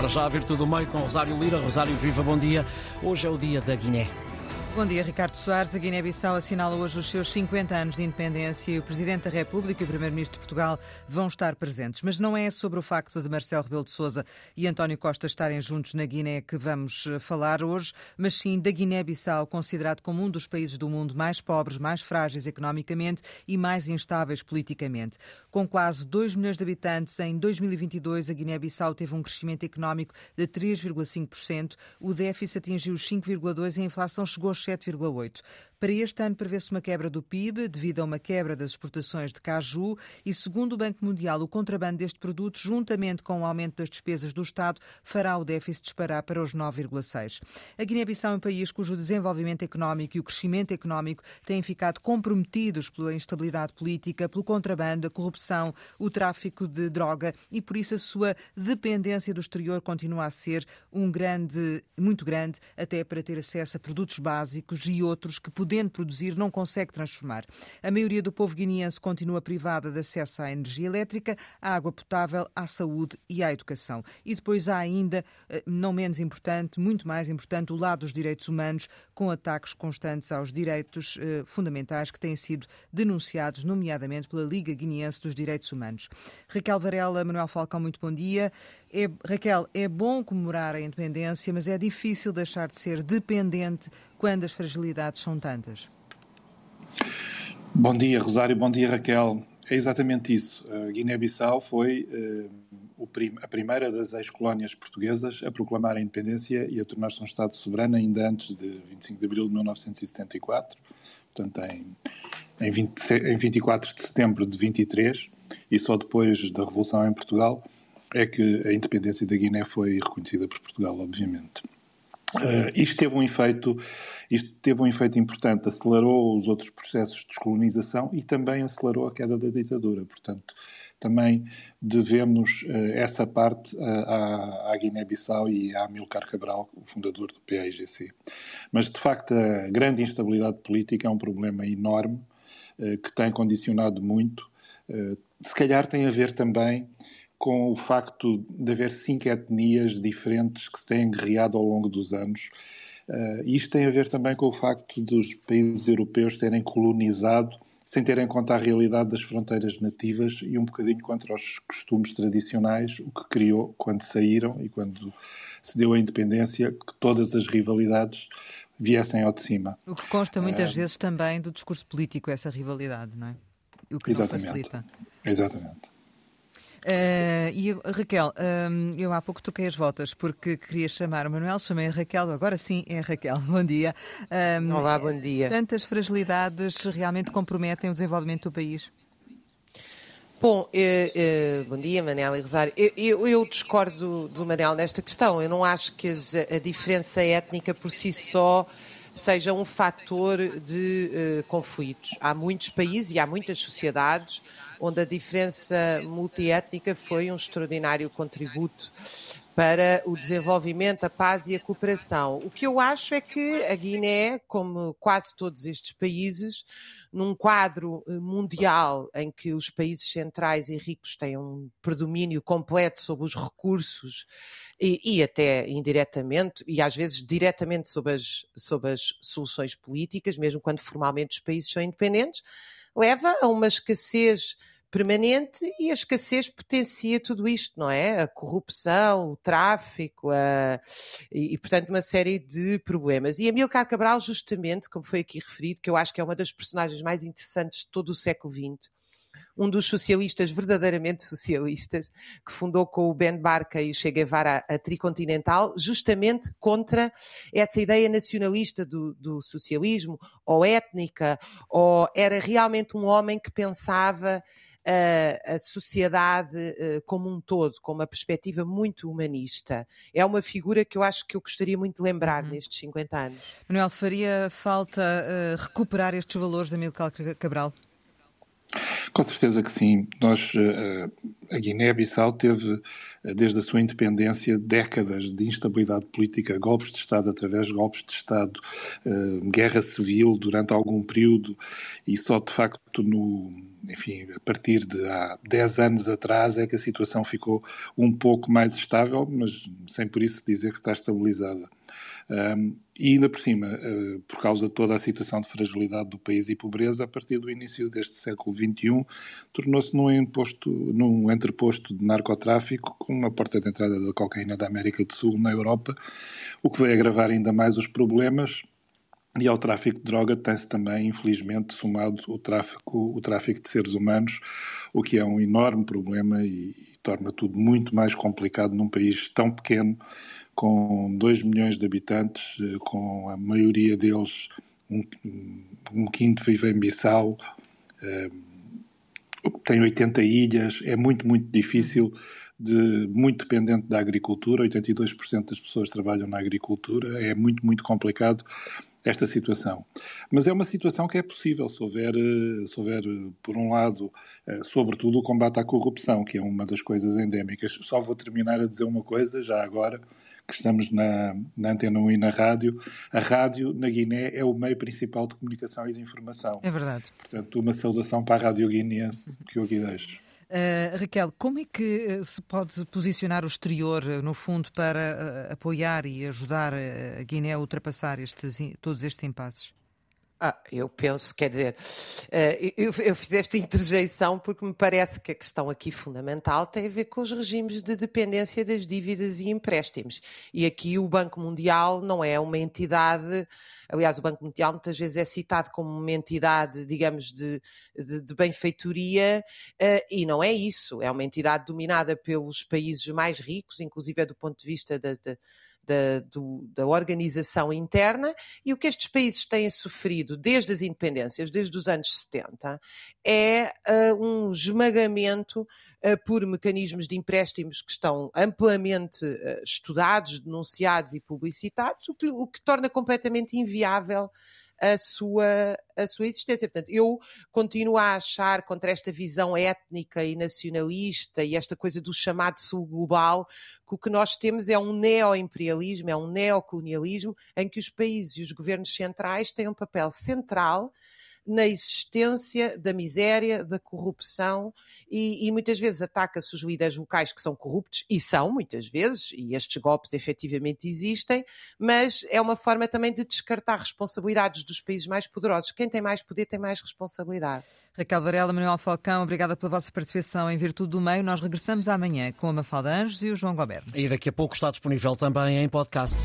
Para já, a Virtude do Meio com Rosário Lira. Rosário Viva, bom dia. Hoje é o dia da Guiné. Bom dia, Ricardo Soares. A Guiné-Bissau assinala hoje os seus 50 anos de independência e o Presidente da República e o Primeiro-Ministro de Portugal vão estar presentes. Mas não é sobre o facto de Marcelo Rebelo de Sousa e António Costa estarem juntos na Guiné que vamos eh, falar hoje, mas sim da Guiné-Bissau, considerado como um dos países do mundo mais pobres, mais frágeis economicamente e mais instáveis politicamente. Com quase 2 milhões de habitantes, em 2022 a Guiné-Bissau teve um crescimento económico de 3,5%, o déficit atingiu os 5,2% e a inflação chegou 7,8%. Para este ano prevê-se uma quebra do PIB devido a uma quebra das exportações de caju e, segundo o Banco Mundial, o contrabando deste produto, juntamente com o aumento das despesas do Estado, fará o déficit disparar para os 9,6. A Guiné-Bissau é um país cujo desenvolvimento económico e o crescimento económico têm ficado comprometidos pela instabilidade política, pelo contrabando, a corrupção, o tráfico de droga e, por isso, a sua dependência do exterior continua a ser um grande, muito grande, até para ter acesso a produtos básicos e outros que podendo produzir, não consegue transformar. A maioria do povo guineense continua privada de acesso à energia elétrica, à água potável, à saúde e à educação. E depois há ainda, eh, não menos importante, muito mais importante, o lado dos direitos humanos, com ataques constantes aos direitos eh, fundamentais que têm sido denunciados, nomeadamente pela Liga Guineense dos Direitos Humanos. Raquel Varela, Manuel Falcão, muito bom dia. É, Raquel, é bom comemorar a independência, mas é difícil deixar de ser dependente quando as fragilidades são tantas. Bom dia, Rosário. Bom dia, Raquel. É exatamente isso. A Guiné-Bissau foi uh, prim a primeira das ex-colónias portuguesas a proclamar a independência e a tornar-se um Estado soberano ainda antes de 25 de abril de 1974, portanto, em, em, 20, em 24 de setembro de 23, e só depois da Revolução em Portugal é que a independência da Guiné foi reconhecida por Portugal, obviamente. Uh, isto teve um efeito, isto teve um efeito importante, acelerou os outros processos de descolonização e também acelerou a queda da ditadura. Portanto, também devemos uh, essa parte uh, à, à Guiné-Bissau e a Amilcar Cabral, o fundador do PAIGC. Mas, de facto, a grande instabilidade política é um problema enorme que tem condicionado muito. se calhar tem a ver também com o facto de haver cinco etnias diferentes que se têm guerreado ao longo dos anos. Uh, isto tem a ver também com o facto dos países europeus terem colonizado sem ter em conta a realidade das fronteiras nativas e um bocadinho contra os costumes tradicionais, o que criou, quando saíram e quando se deu a independência, que todas as rivalidades viessem ao de cima. O que consta muitas uh, vezes também do discurso político, essa rivalidade, não é? O que exatamente, facilita. Exatamente. Uh, e Raquel, um, eu há pouco toquei as voltas porque queria chamar o Manuel, chamei a Raquel, agora sim é a Raquel. Bom dia. Um, Olá, bom dia. Tantas fragilidades realmente comprometem o desenvolvimento do país? Bom, eh, eh, bom dia, Manel e Rosário. Eu, eu, eu, discordo do Manel nesta questão. Eu não acho que as, a diferença étnica por si só seja um fator de uh, conflitos. Há muitos países e há muitas sociedades onde a diferença multiétnica foi um extraordinário contributo para o desenvolvimento, a paz e a cooperação. O que eu acho é que a Guiné, como quase todos estes países, num quadro eh, mundial em que os países centrais e ricos têm um predomínio completo sobre os recursos e, e até indiretamente, e às vezes diretamente sobre as, sobre as soluções políticas, mesmo quando formalmente os países são independentes, leva a uma escassez permanente e a escassez potencia tudo isto, não é? A corrupção, o tráfico a... E, e, portanto, uma série de problemas. E Amilcar Cabral, justamente, como foi aqui referido, que eu acho que é uma das personagens mais interessantes de todo o século XX, um dos socialistas verdadeiramente socialistas, que fundou com o Ben Barca e o Che Guevara a Tricontinental, justamente contra essa ideia nacionalista do, do socialismo, ou étnica, ou era realmente um homem que pensava a, a sociedade uh, como um todo, com uma perspectiva muito humanista. É uma figura que eu acho que eu gostaria muito de lembrar uhum. nestes 50 anos. Manuel, faria falta uh, recuperar estes valores da Milcar Cabral? Com certeza que sim. Nós, eh, a Guiné-Bissau teve, eh, desde a sua independência, décadas de instabilidade política, golpes de Estado através de golpes de Estado, eh, guerra civil durante algum período e só de facto no, enfim, a partir de há 10 anos atrás é que a situação ficou um pouco mais estável, mas sem por isso dizer que está estabilizada. Um, e ainda por cima, uh, por causa de toda a situação de fragilidade do país e pobreza, a partir do início deste século XXI, tornou-se num, imposto, num entreposto de narcotráfico com uma porta de entrada da cocaína da América do Sul na Europa, o que vai agravar ainda mais os problemas. E ao tráfico de droga tem-se também, infelizmente, somado o tráfico, o tráfico de seres humanos, o que é um enorme problema e, e torna tudo muito mais complicado num país tão pequeno com 2 milhões de habitantes, eh, com a maioria deles, um, um quinto vive em Bissau, uh, tem 80 ilhas, é muito, muito difícil, de, muito dependente da agricultura, 82% das pessoas trabalham na agricultura, é muito, muito complicado esta situação. Mas é uma situação que é possível se houver, eh, se houver por um lado, sobretudo o combate à corrupção, que é uma das coisas endémicas. Só vou terminar a dizer uma coisa, já agora, que estamos na, na Antena 1 e na rádio, a rádio na Guiné é o meio principal de comunicação e de informação. É verdade. Portanto, uma saudação para a rádio guineense que eu aqui deixo. Uh, Raquel, como é que eh, se pode posicionar o exterior, eh, no fundo, para apoiar e ajudar a Guiné a ultrapassar estes, todos estes impasses? Ah, eu penso, quer dizer, eh, eu, eu fiz esta interjeição porque me parece que a questão aqui fundamental tem a ver com os regimes de dependência das dívidas e empréstimos. E aqui o Banco Mundial não é uma entidade, aliás, o Banco Mundial muitas vezes é citado como uma entidade, digamos, de, de, de benfeitoria, eh, e não é isso. É uma entidade dominada pelos países mais ricos, inclusive do ponto de vista da da, do, da organização interna e o que estes países têm sofrido desde as independências, desde os anos 70, é uh, um esmagamento uh, por mecanismos de empréstimos que estão amplamente uh, estudados, denunciados e publicitados, o que, o que torna completamente inviável a sua, a sua existência. Portanto, eu continuo a achar contra esta visão étnica e nacionalista e esta coisa do chamado sul global que o que nós temos é um neoimperialismo, é um neocolonialismo em que os países e os governos centrais têm um papel central na existência da miséria, da corrupção e, e muitas vezes ataca-se os líderes locais que são corruptos, e são muitas vezes, e estes golpes efetivamente existem, mas é uma forma também de descartar responsabilidades dos países mais poderosos. Quem tem mais poder tem mais responsabilidade. Raquel Varela, Manuel Falcão, obrigada pela vossa participação em Virtude do Meio. Nós regressamos amanhã com a Mafalda Anjos e o João Goberno. E daqui a pouco está disponível também em podcast.